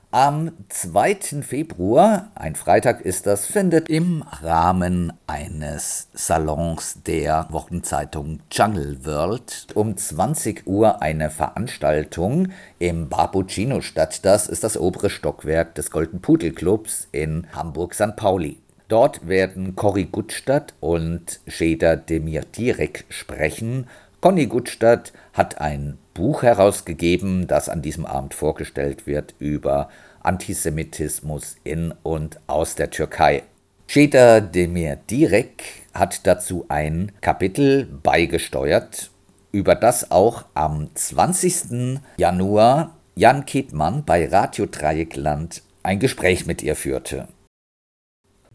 Am 2. Februar, ein Freitag ist das, findet im Rahmen eines Salons der Wochenzeitung Jungle World um 20 Uhr eine Veranstaltung im Barbucino statt. Das ist das obere Stockwerk des Golden Pudel Clubs in Hamburg-St. Pauli. Dort werden Cory Gutstadt und Scheda Demir Direk sprechen Conny Gutstadt hat ein Buch herausgegeben, das an diesem Abend vorgestellt wird über Antisemitismus in und aus der Türkei. Ceda Demir Direk hat dazu ein Kapitel beigesteuert, über das auch am 20. Januar Jan Kittmann bei Radio Dreieckland ein Gespräch mit ihr führte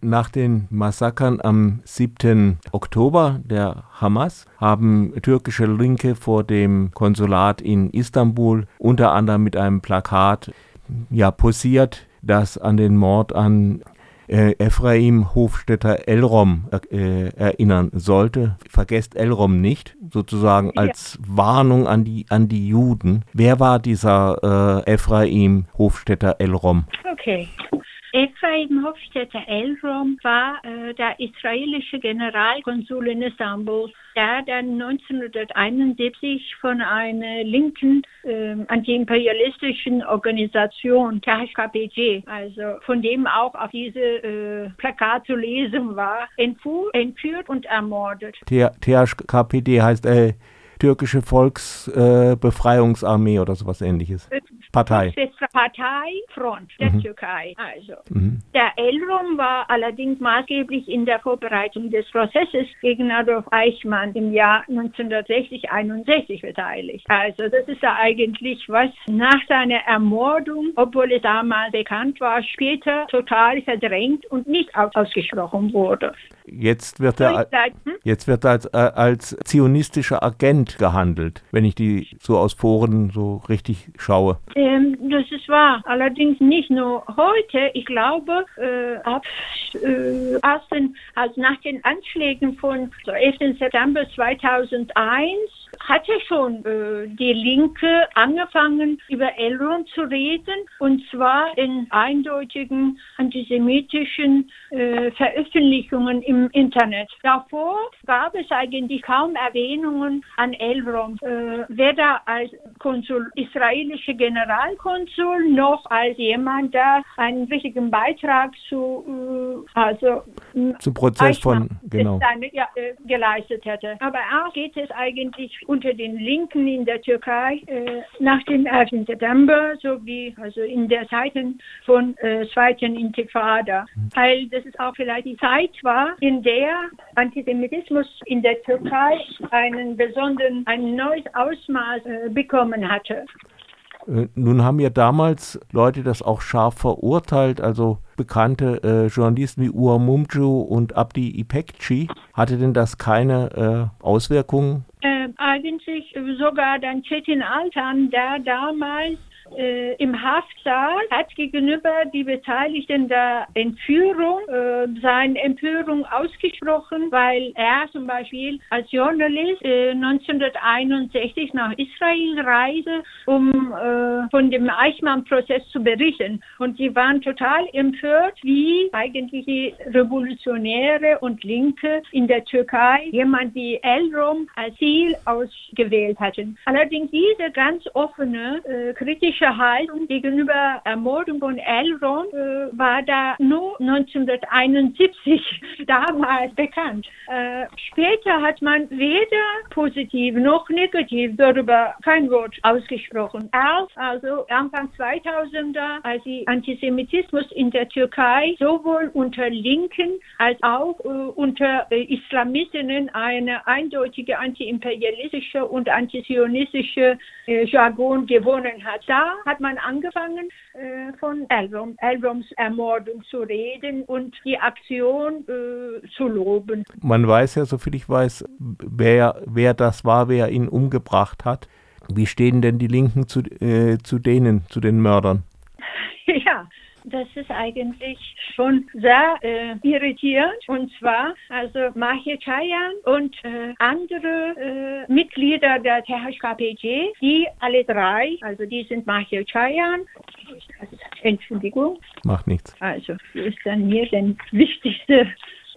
nach den Massakern am 7. Oktober der Hamas haben türkische Linke vor dem Konsulat in Istanbul unter anderem mit einem Plakat ja, posiert, das an den Mord an äh, Ephraim Hofstetter Elrom äh, erinnern sollte. Vergesst Elrom nicht, sozusagen als ja. Warnung an die, an die Juden. Wer war dieser äh, Ephraim Hofstetter Elrom? Okay. Ephraim Hofstetter Elrom war äh, der israelische Generalkonsul in Istanbul, der dann 1971 von einer linken äh, antiimperialistischen Organisation, KHKPG, also von dem auch auf diese äh, Plakat zu lesen war, entführt und ermordet. THKPD heißt äh, türkische Volksbefreiungsarmee äh, oder sowas ähnliches. Partei. Partei-Front der mhm. Türkei. Also. Mhm. Der Elrom war allerdings maßgeblich in der Vorbereitung des Prozesses gegen Adolf Eichmann im Jahr 1960-61 beteiligt. Also das ist ja eigentlich was nach seiner Ermordung, obwohl es damals bekannt war, später total verdrängt und nicht ausgesprochen wurde. Jetzt wird er, hm? jetzt wird er als, äh, als zionistischer Agent gehandelt, wenn ich die so aus Foren so richtig schaue. Ähm, das ist wahr. Allerdings nicht nur heute. Ich glaube, äh, ab, äh, aus den, also nach den Anschlägen von 11. September 2001 hatte schon äh, die Linke angefangen, über Elrond zu reden, und zwar in eindeutigen antisemitischen äh, Veröffentlichungen im Internet. Davor gab es eigentlich kaum Erwähnungen an Elrond, äh, weder als Konsul, israelische Generalkonsul noch als jemand, der einen wichtigen Beitrag zu, äh, also zum Prozess von genau. Seine, ja, äh, geleistet hätte. Aber auch geht es eigentlich unter den Linken in der Türkei äh, nach dem 11. September sowie also in der Zeiten von äh, zweiten Intifada, weil das ist auch vielleicht die Zeit war, in der Antisemitismus in der Türkei einen besonderen, ein neues Ausmaß äh, bekommen hatte. Äh, nun haben ja damals Leute das auch scharf verurteilt, also bekannte äh, Journalisten wie Ua Mumju und Abdi Ipekci. Hatte denn das keine äh, Auswirkungen? Äh, eigentlich sogar dann Chetin Altan, der damals äh, im Haftsaal hat gegenüber die Beteiligten der Entführung äh, seine Empörung ausgesprochen, weil er zum Beispiel als Journalist äh, 1961 nach Israel reiste, um äh, von dem Eichmann-Prozess zu berichten. Und sie waren total empört, wie eigentlich die Revolutionäre und Linke in der Türkei jemand wie Elrom als Ziel ausgewählt hatten. Allerdings diese ganz offene, äh, kritische politische Haltung gegenüber Ermordung von Elron äh, war da nur 1971 damals bekannt. Äh, später hat man weder positiv noch negativ darüber kein Wort ausgesprochen. Erst also Anfang 2000er, als die Antisemitismus in der Türkei sowohl unter Linken als auch äh, unter Islamistinnen eine eindeutige antiimperialistische und antizionistische äh, Jargon gewonnen hat. Da hat man angefangen, äh, von Elrom, Elroms Ermordung zu reden und die Aktion äh, zu loben. Man weiß ja, soviel ich weiß, wer, wer das war, wer ihn umgebracht hat. Wie stehen denn die Linken zu, äh, zu denen, zu den Mördern? Ja, das ist eigentlich schon sehr äh, irritierend. Und zwar, also Mahir Chayan und äh, andere äh, Mitglieder der THKPG, die alle drei, also die sind Mahir Chayan, Entschuldigung. Macht nichts. Also, ist dann hier der wichtigste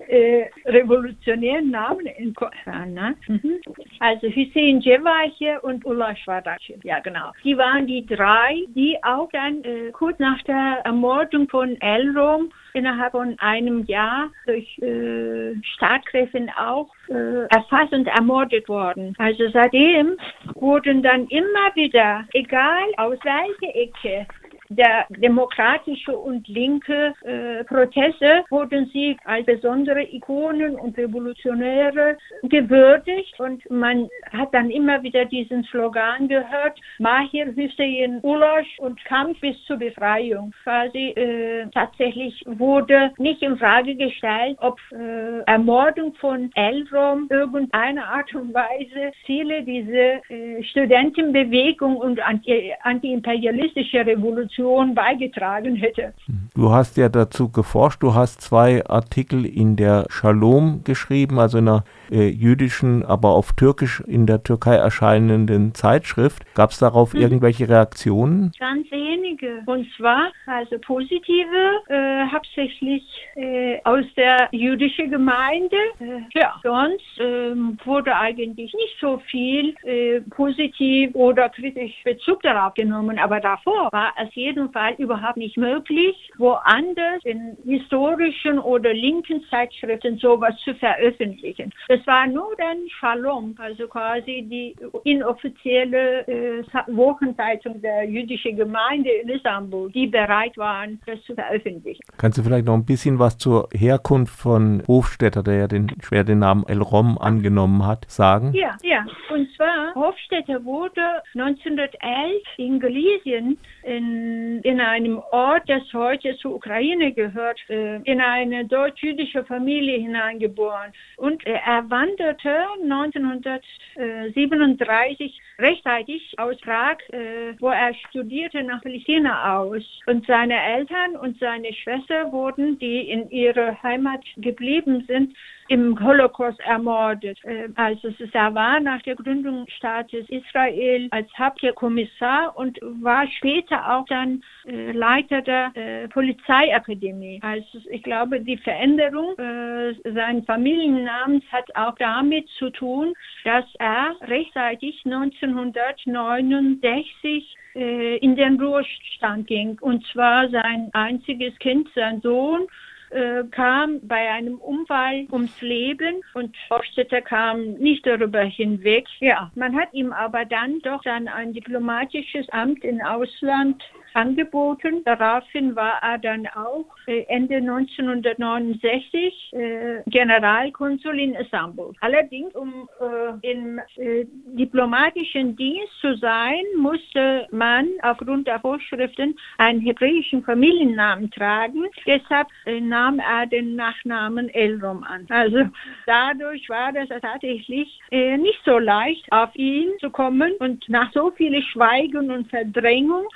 äh, revolutionären Namen in Koran. Ne? Mhm. Also Hüseyin Cevahi und Ullah Schwarachi. Ja, genau. Die waren die drei, die auch dann äh, kurz nach der Ermordung von Elrom innerhalb von einem Jahr durch äh, Staatkräfte auch äh, erfasst und ermordet worden. Also seitdem wurden dann immer wieder, egal aus welcher Ecke, der demokratische und linke äh, Proteste wurden sie als besondere Ikonen und Revolutionäre gewürdigt und man hat dann immer wieder diesen Slogan gehört, Mahir Hüseyin Ulasch und Kampf bis zur Befreiung. Quasi äh, tatsächlich wurde nicht in Frage gestellt, ob äh, Ermordung von Elrom irgendeiner Art und Weise Ziele dieser äh, Studentenbewegung und anti, antiimperialistische Revolution beigetragen hätte. Du hast ja dazu geforscht, du hast zwei Artikel in der Shalom geschrieben, also in einer äh, jüdischen, aber auf Türkisch in der Türkei erscheinenden Zeitschrift. Gab es darauf mhm. irgendwelche Reaktionen? Ganz wenige. Und zwar also positive, äh, hauptsächlich äh, aus der jüdischen Gemeinde. Äh, ja, sonst ähm, wurde eigentlich nicht so viel äh, positiv oder kritisch Bezug darauf genommen. Aber davor war es jedenfalls überhaupt nicht möglich, woanders in historischen oder linken Zeitschriften sowas zu veröffentlichen. Das war nur dann Shalom, also quasi die inoffizielle äh, Wochenzeitung der jüdischen Gemeinde in Istanbul, die bereit waren, das zu veröffentlichen. Kannst du vielleicht noch ein bisschen was zur Herkunft von Hofstetter, der ja den, schwer den Namen El Rom angenommen hat, sagen? Ja, ja. Und zwar, Hofstetter wurde 1911 in Galicien, in, in einem Ort, das heute zur Ukraine gehört, äh, in eine deutsch-jüdische Familie hineingeboren. Und er wanderte 1937 rechtzeitig aus Prag, äh, wo er studierte, nach Palästina aus. Und seine Eltern und seine Schwester wurden, die in ihrer Heimat geblieben sind, im Holocaust ermordet. Äh, also er war nach der Gründung Staates Israel als Hauptkommissar und war später auch dann äh, Leiter der äh, Polizeiakademie. Also ich glaube, die Veränderung äh, seines Familiennamens hat auch damit zu tun, dass er rechtzeitig 1969 äh, in den Ruhestand ging. Und zwar sein einziges Kind, sein Sohn, äh, kam bei einem Unfall ums Leben und Hofstetter kam nicht darüber hinweg. Ja, man hat ihm aber dann doch dann ein diplomatisches Amt im Ausland angeboten. Daraufhin war er dann auch äh, Ende 1969 äh, Generalkonsul in Istanbul. Allerdings, um äh, im diplomatischen Dienst zu sein, musste man aufgrund der Vorschriften einen hebräischen Familiennamen tragen. Deshalb nahm er den Nachnamen Elrom an. Also dadurch war es tatsächlich nicht so leicht, auf ihn zu kommen und nach so viel Schweigen und Verdrängung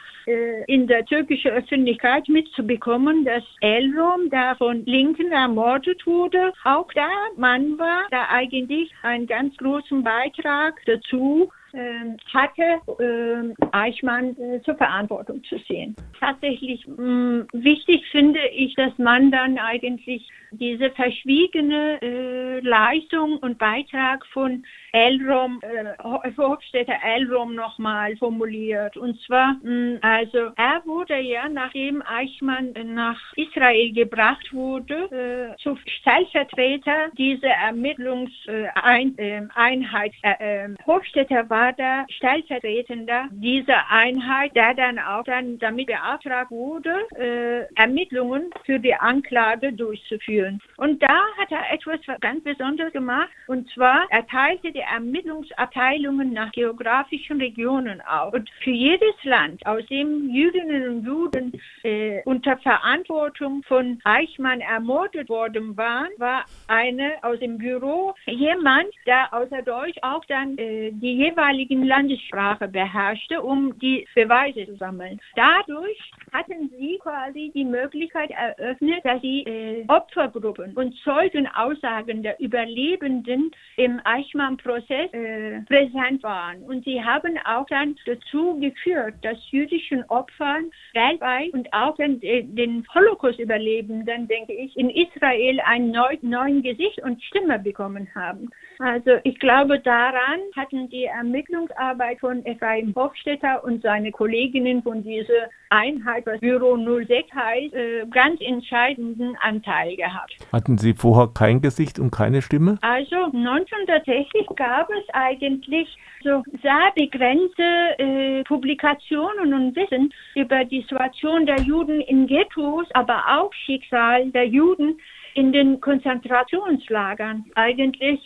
in der türkischen Öffentlichkeit mitzubekommen, dass Elrom, der von Linken ermordet wurde, auch der Mann war, der eigentlich einen ganz großen Beitrag dazu ähm, hatte, ähm, Eichmann äh, zur Verantwortung zu sehen. Tatsächlich mm, wichtig finde ich, dass man dann eigentlich diese verschwiegene äh, Leistung und Beitrag von Elrom, äh, Hofstädter Elrom nochmal formuliert. Und zwar, mh, mm, also er wurde ja, nachdem Eichmann nach Israel gebracht wurde, äh, zu Stellvertreter dieser Ermittlungseinheit. Äh, äh, äh, Hofstädter war der Stellvertretender dieser Einheit, der dann auch dann damit beauftragt wurde, äh, Ermittlungen für die Anklage durchzuführen. Und da hat er etwas ganz Besonderes gemacht. Und zwar, er die Ermittlungsabteilungen nach geografischen Regionen auf. Und für jedes Land, aus dem Jüdinnen und Juden äh, unter Verantwortung von Eichmann ermordet worden waren, war eine aus dem Büro jemand, der außer Deutsch auch dann äh, die jeweiligen Landessprache beherrschte, um die Beweise zu sammeln. Dadurch hatten sie quasi die Möglichkeit eröffnet, dass sie äh, Opfergruppen und Zeugenaussagen der Überlebenden im Eichmann-Prozess äh, präsent waren. Und sie haben auch dann dazu geführt, dass jüdischen Opfern weltweit und auch den, äh, den Holocaust-Überlebenden, denke ich, in Israel ein neu, neuen Gesicht und Stimme bekommen haben. Also ich glaube, daran hatten die Ermittlungsarbeit von Ephraim Hofstetter und seine Kolleginnen von dieser Einheit, was Büro 06 heißt, äh, ganz entscheidenden Anteil gehabt. Hatten Sie vorher kein Gesicht und keine Stimme? Also 1960 gab es eigentlich so sehr begrenzte äh, Publikationen und Wissen über die Situation der Juden in Ghettos, aber auch Schicksal der Juden in den Konzentrationslagern. Eigentlich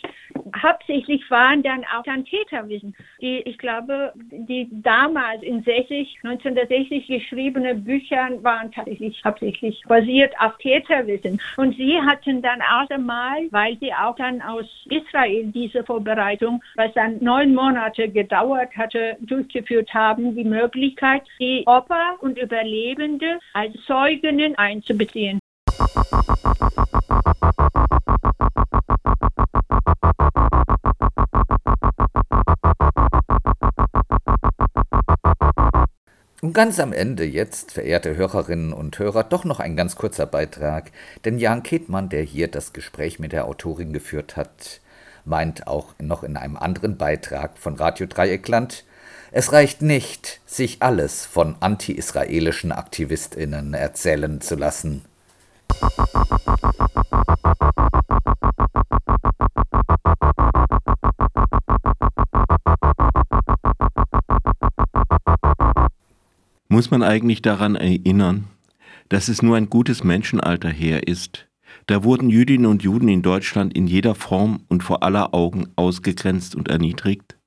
hauptsächlich waren dann auch dann Täterwissen. Die, ich glaube, die damals in 60, 1960 geschriebene Bücher waren tatsächlich hauptsächlich basiert auf Täterwissen. Und sie hatten dann auch einmal, weil sie auch dann aus Israel diese Vorbereitung, was dann neun Monate gedauert hatte, durchgeführt haben, die Möglichkeit, die Opfer und Überlebende als Zeuginnen einzubeziehen. Und ganz am Ende jetzt, verehrte Hörerinnen und Hörer, doch noch ein ganz kurzer Beitrag, denn Jan Ketmann, der hier das Gespräch mit der Autorin geführt hat, meint auch noch in einem anderen Beitrag von Radio Dreieckland, es reicht nicht, sich alles von anti-israelischen Aktivistinnen erzählen zu lassen. Muss man eigentlich daran erinnern, dass es nur ein gutes Menschenalter her ist. Da wurden Jüdinnen und Juden in Deutschland in jeder Form und vor aller Augen ausgegrenzt und erniedrigt?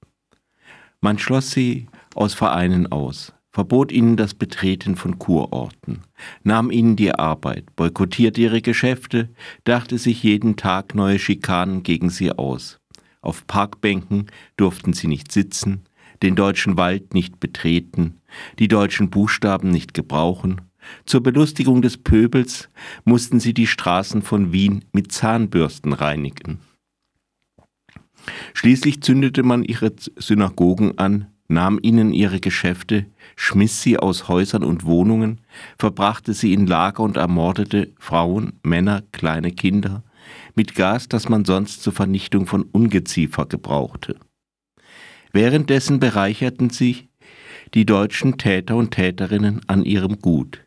Man schloss sie aus Vereinen aus, verbot ihnen das Betreten von Kurorten, nahm ihnen die Arbeit, boykottierte ihre Geschäfte, dachte sich jeden Tag neue Schikanen gegen sie aus. Auf Parkbänken durften sie nicht sitzen, den deutschen Wald nicht betreten, die deutschen Buchstaben nicht gebrauchen. Zur Belustigung des Pöbels mussten sie die Straßen von Wien mit Zahnbürsten reinigen. Schließlich zündete man ihre Synagogen an, nahm ihnen ihre Geschäfte, schmiss sie aus Häusern und Wohnungen, verbrachte sie in Lager und ermordete Frauen, Männer, kleine Kinder mit Gas, das man sonst zur Vernichtung von Ungeziefer gebrauchte. Währenddessen bereicherten sich die deutschen Täter und Täterinnen an ihrem Gut.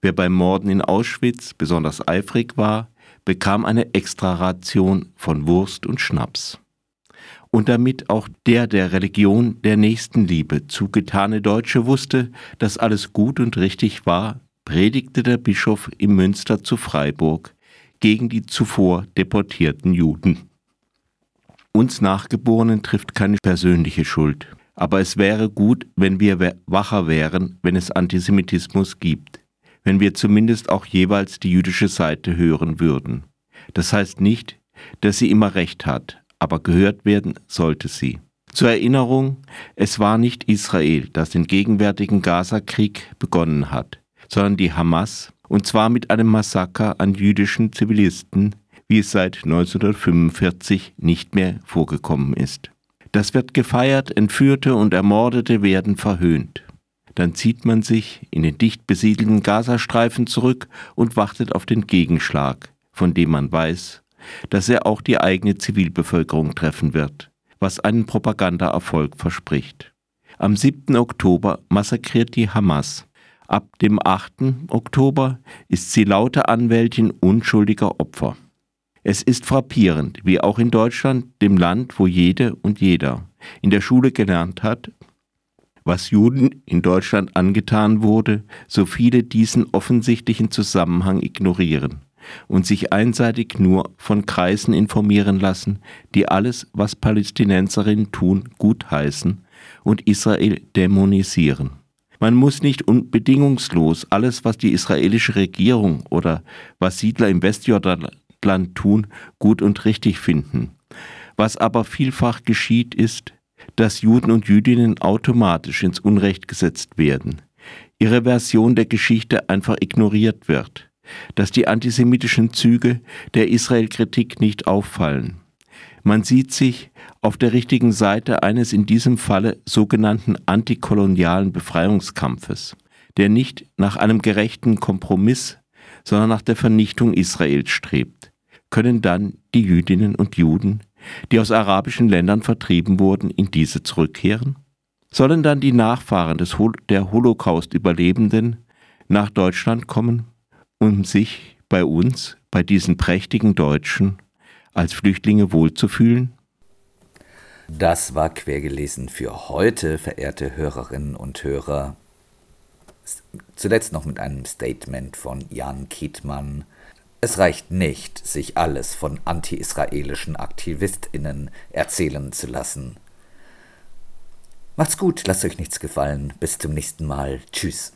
Wer beim Morden in Auschwitz besonders eifrig war, bekam eine Extraration von Wurst und Schnaps. Und damit auch der der Religion der Nächstenliebe zugetane Deutsche wusste, dass alles gut und richtig war, predigte der Bischof im Münster zu Freiburg gegen die zuvor deportierten Juden. Uns Nachgeborenen trifft keine persönliche Schuld. Aber es wäre gut, wenn wir wacher wären, wenn es Antisemitismus gibt, wenn wir zumindest auch jeweils die jüdische Seite hören würden. Das heißt nicht, dass sie immer recht hat, aber gehört werden sollte sie. Zur Erinnerung, es war nicht Israel, das den gegenwärtigen Gaza-Krieg begonnen hat, sondern die Hamas, und zwar mit einem Massaker an jüdischen Zivilisten, wie es seit 1945 nicht mehr vorgekommen ist. Das wird gefeiert, Entführte und Ermordete werden verhöhnt. Dann zieht man sich in den dicht besiedelten Gazastreifen zurück und wartet auf den Gegenschlag, von dem man weiß, dass er auch die eigene Zivilbevölkerung treffen wird, was einen Propagandaerfolg verspricht. Am 7. Oktober massakriert die Hamas. Ab dem 8. Oktober ist sie laute Anwältin unschuldiger Opfer. Es ist frappierend, wie auch in Deutschland, dem Land, wo jede und jeder in der Schule gelernt hat, was Juden in Deutschland angetan wurde, so viele diesen offensichtlichen Zusammenhang ignorieren und sich einseitig nur von Kreisen informieren lassen, die alles, was Palästinenserinnen tun, gutheißen und Israel dämonisieren. Man muss nicht unbedingungslos alles, was die israelische Regierung oder was Siedler im Westjordan Land tun, gut und richtig finden. Was aber vielfach geschieht, ist, dass Juden und Jüdinnen automatisch ins Unrecht gesetzt werden, ihre Version der Geschichte einfach ignoriert wird, dass die antisemitischen Züge der Israel-Kritik nicht auffallen. Man sieht sich auf der richtigen Seite eines in diesem Falle sogenannten antikolonialen Befreiungskampfes, der nicht nach einem gerechten Kompromiss, sondern nach der Vernichtung Israels strebt können dann die Jüdinnen und Juden, die aus arabischen Ländern vertrieben wurden, in diese zurückkehren? Sollen dann die Nachfahren des Hol der Holocaust-Überlebenden nach Deutschland kommen, um sich bei uns, bei diesen prächtigen Deutschen, als Flüchtlinge wohlzufühlen? Das war quergelesen für heute, verehrte Hörerinnen und Hörer. Zuletzt noch mit einem Statement von Jan Kietmann, Es reicht nicht, sich alles von anti-israelischen AktivistInnen erzählen zu lassen. Macht's gut, lasst euch nichts gefallen. Bis zum nächsten Mal. Tschüss.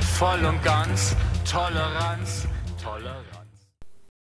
voll und ganz, Toleranz.